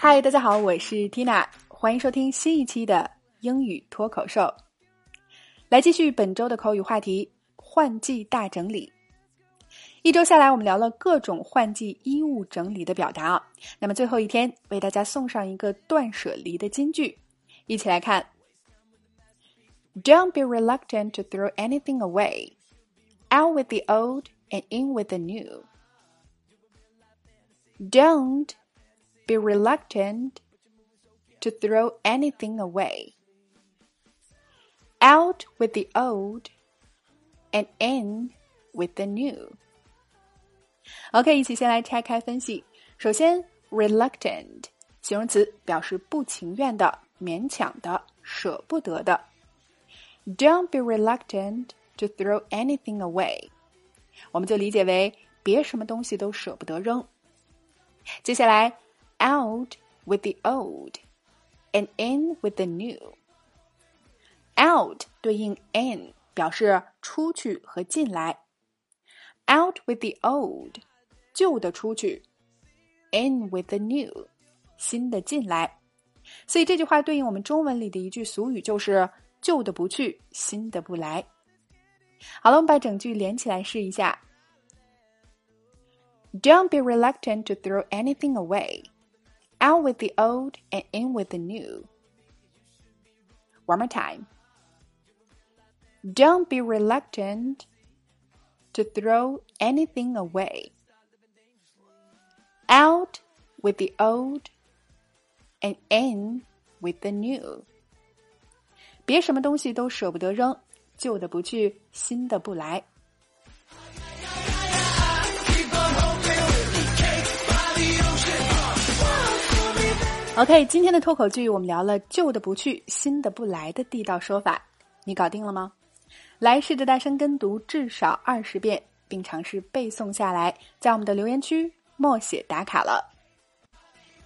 嗨，大家好，我是 Tina，欢迎收听新一期的英语脱口秀。来继续本周的口语话题——换季大整理。一周下来，我们聊了各种换季衣物整理的表达。那么最后一天，为大家送上一个断舍离的金句，一起来看：Don't be reluctant to throw anything away. Out with the old and in with the new. Don't be reluctant to throw anything away. Out with the old and in with the new. OK，一起先来拆开分析。首先，reluctant 形容词表示不情愿的、勉强的、舍不得的。Don't be reluctant to throw anything away，我们就理解为别什么东西都舍不得扔。接下来 ，out with the old and in with the new。out 对应 in，表示出去和进来。Out with the old，旧的出去；in with the new，新的进来。所以这句话对应我们中文里的一句俗语，就是“旧的不去，新的不来”。好了，我们把整句连起来试一下。Don't be reluctant to throw anything away. Out with the old and in with the new. One more time. Don't be reluctant to throw anything away. Out with the old and in with the new. 别什么东西都舍不得扔，旧的不去，新的不来。 OK，今天的脱口剧我们聊了旧的不去，新的不来的地道说法，你搞定了吗？来试着大声跟读至少二十遍，并尝试背诵下来，在我们的留言区默写打卡了。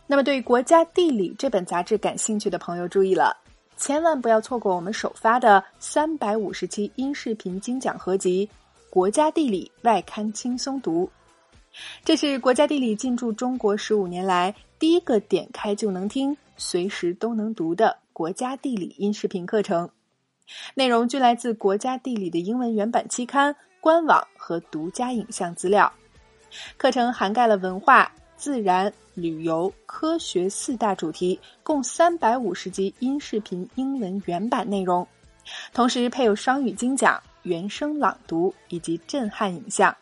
那么，对《国家地理》这本杂志感兴趣的朋友注意了，千万不要错过我们首发的三百五十期音视频精讲合集《国家地理外刊轻松读》。这是《国家地理》进驻中国十五年来第一个点开就能听、随时都能读的国家地理音视频课程。内容均来自国家地理的英文原版期刊、官网和独家影像资料。课程涵盖了文化、自然、旅游、科学四大主题，共三百五十集音视频英文原版内容，同时配有双语精讲、原声朗读以及震撼影像。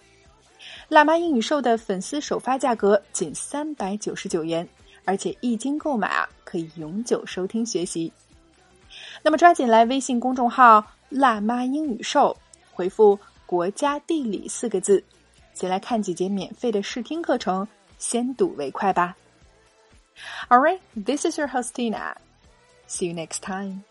辣妈英语秀的粉丝首发价格仅三百九十九元，而且一经购买啊，可以永久收听学习。那么抓紧来微信公众号“辣妈英语秀”，回复“国家地理”四个字，先来看几节免费的试听课程，先睹为快吧。All right, this is your hostina. See you next time.